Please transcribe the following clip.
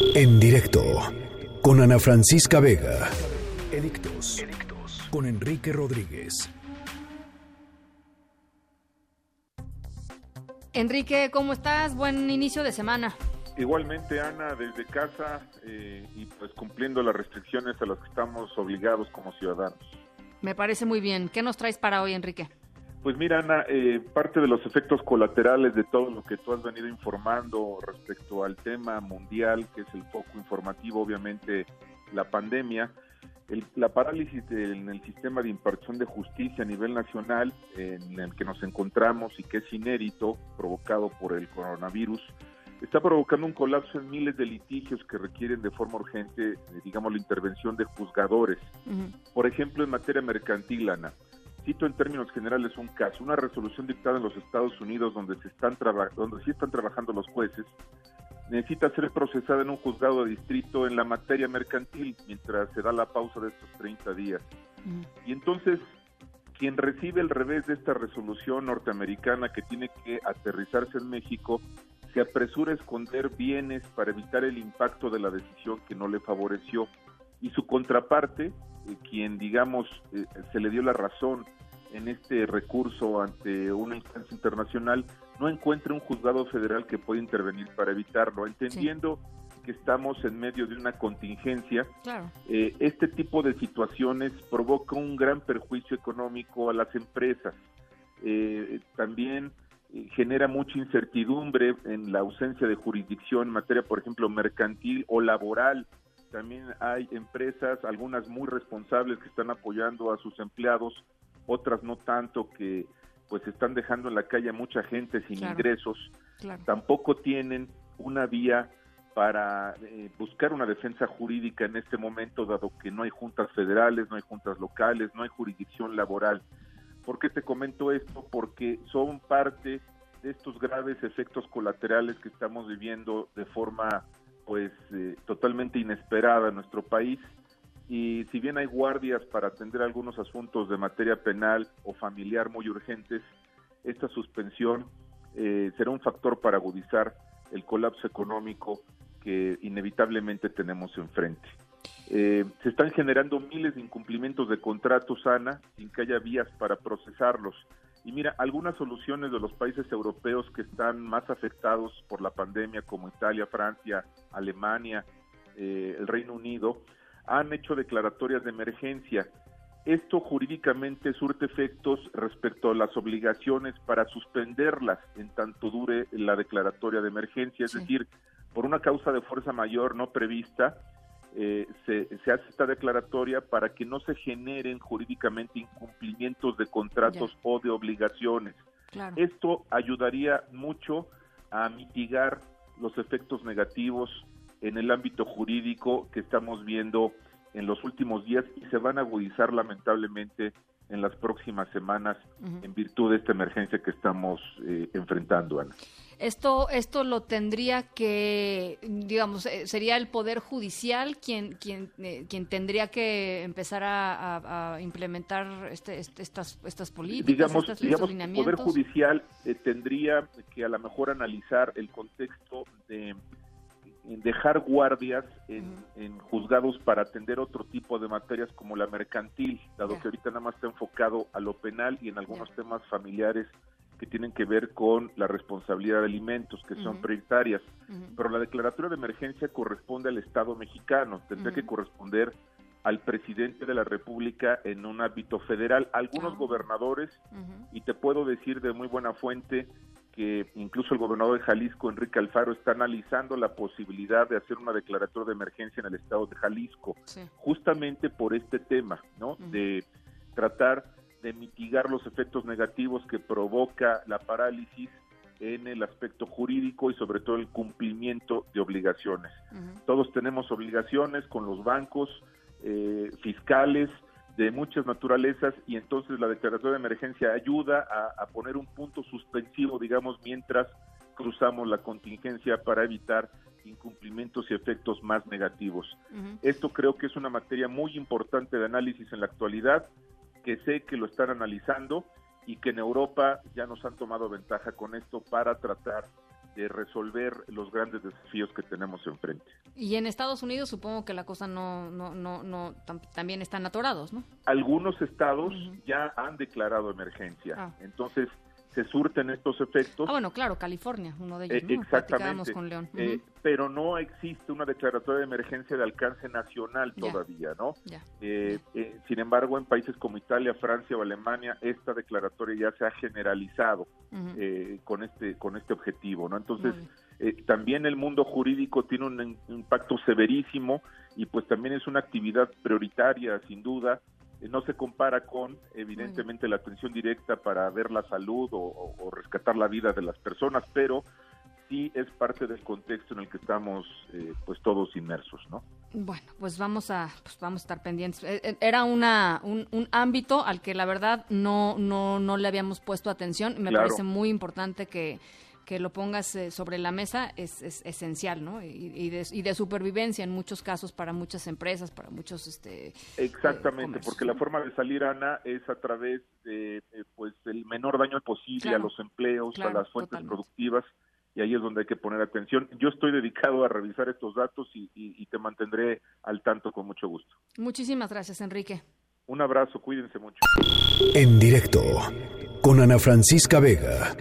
En directo con Ana Francisca Vega. Edictos. Con Enrique Rodríguez. Enrique, ¿cómo estás? Buen inicio de semana. Igualmente, Ana, desde casa eh, y pues cumpliendo las restricciones a las que estamos obligados como ciudadanos. Me parece muy bien. ¿Qué nos traes para hoy, Enrique? Pues mira, Ana, eh, parte de los efectos colaterales de todo lo que tú has venido informando respecto al tema mundial, que es el foco informativo, obviamente la pandemia, la parálisis en el sistema de impartición de justicia a nivel nacional en el que nos encontramos y que es inédito, provocado por el coronavirus, está provocando un colapso en miles de litigios que requieren de forma urgente, eh, digamos, la intervención de juzgadores. Por ejemplo, en materia mercantil, Ana, cito en términos generales un caso, una resolución dictada en los Estados Unidos donde se están donde sí están trabajando los jueces, necesita ser procesada en un juzgado de distrito en la materia mercantil mientras se da la pausa de estos 30 días. Y entonces, quien recibe el revés de esta resolución norteamericana que tiene que aterrizarse en México, se apresura a esconder bienes para evitar el impacto de la decisión que no le favoreció. Y su contraparte, eh, quien digamos eh, se le dio la razón en este recurso ante una instancia internacional no encuentre un juzgado federal que pueda intervenir para evitarlo, entendiendo que estamos en medio de una contingencia. Eh, este tipo de situaciones provoca un gran perjuicio económico a las empresas. Eh, también eh, genera mucha incertidumbre en la ausencia de jurisdicción en materia, por ejemplo, mercantil o laboral. También hay empresas, algunas muy responsables, que están apoyando a sus empleados otras no tanto que pues están dejando en la calle a mucha gente sin ingresos, tampoco tienen una vía para eh, buscar una defensa jurídica en este momento, dado que no hay juntas federales, no hay juntas locales, no hay jurisdicción laboral. ¿Por qué te comento esto? Porque son parte de estos graves efectos colaterales que estamos viviendo de forma pues eh, totalmente inesperada en nuestro país y si bien hay guardias para atender algunos asuntos de materia penal o familiar muy urgentes, esta suspensión eh, será un factor para agudizar el colapso económico que inevitablemente tenemos enfrente. Eh, se están generando miles de incumplimientos de contratos, Ana, sin que haya vías para procesarlos. Y mira, algunas soluciones de los países europeos que están más afectados por la pandemia, como Italia, Francia, Alemania, eh, el Reino Unido, han hecho declaratorias de emergencia. Esto jurídicamente surte efectos respecto a las obligaciones para suspenderlas en tanto dure la declaratoria de emergencia, es decir, por una causa de fuerza mayor no prevista, eh, se, hace esta declaratoria para que no se generen jurídicamente incumplimientos de contratos o de obligaciones. Esto ayudaría mucho a mitigar los efectos negativos en el ámbito jurídico que estamos viendo en los últimos días y se van a agudizar lamentablemente en las próximas semanas en virtud de esta emergencia que estamos eh, enfrentando, Ana. Esto, esto lo tendría que, digamos, eh, sería el Poder Judicial quien, quien, eh, quien tendría que empezar a, implementar este, este, estas, estas políticas, digamos, digamos, El Poder Judicial tendría que a lo mejor analizar el contexto de en dejar guardias en, juzgados para atender otro tipo de materias como la mercantil, dado que ahorita nada más está enfocado a lo penal y en algunos temas familiares que tienen que ver con la responsabilidad de alimentos, que son prioritarias. Pero la declaratoria de emergencia corresponde al Estado mexicano, tendría que corresponder al presidente de la República en un ámbito federal, algunos gobernadores, y te puedo decir de muy buena fuente que incluso el gobernador de Jalisco, Enrique Alfaro, está analizando la posibilidad de hacer una declaratoria de emergencia en el estado de Jalisco, justamente por este tema, ¿no? De tratar de mitigar los efectos negativos que provoca la parálisis en el aspecto jurídico y sobre todo el cumplimiento de obligaciones. Todos tenemos obligaciones con los bancos, eh, fiscales, de muchas naturalezas y entonces la declaratoria de emergencia ayuda a, poner un punto suspensivo, digamos, mientras cruzamos la contingencia para evitar incumplimientos y efectos más negativos. Esto creo que es una materia muy importante de análisis en la actualidad, que sé que lo están analizando y que en Europa ya nos han tomado ventaja con esto para tratar de resolver los grandes desafíos que tenemos enfrente. Y en Estados Unidos supongo que la cosa no, no, no, no también están atorados, ¿no? Algunos estados ya han declarado emergencia. Ah. Entonces, se surten estos efectos. Ah, bueno, claro, California, uno de ellos. Eh, exactamente. Con León. Eh, pero no existe una declaratoria de emergencia de alcance nacional todavía, ¿no? Eh, sin embargo, en países como Italia, Francia o Alemania, esta declaratoria ya se ha generalizado con este con este objetivo, ¿no? Entonces, también el mundo jurídico tiene un impacto severísimo y pues también es una actividad prioritaria, sin duda, no se compara con, evidentemente, la atención directa para ver la salud o, rescatar la vida de las personas, pero sí es parte del contexto en el que estamos, eh, pues todos inmersos, ¿no? Bueno, pues vamos a, pues vamos a estar pendientes. Eh, eh, era una, un, ámbito al que la verdad no, no, no le habíamos puesto atención. Me parece muy importante que que lo pongas eh, sobre la mesa es, esencial, ¿no? Y, de, supervivencia en muchos casos para muchas empresas, para muchos... Este, Exactamente, porque la forma de salir, Ana, es a través de eh, pues el menor daño posible a los empleos, a las fuentes productivas, y ahí es donde hay que poner atención. Yo estoy dedicado a revisar estos datos y, y te mantendré al tanto con mucho gusto. Muchísimas gracias, Enrique. Un abrazo, cuídense mucho. En directo, con Ana Francisca Vega.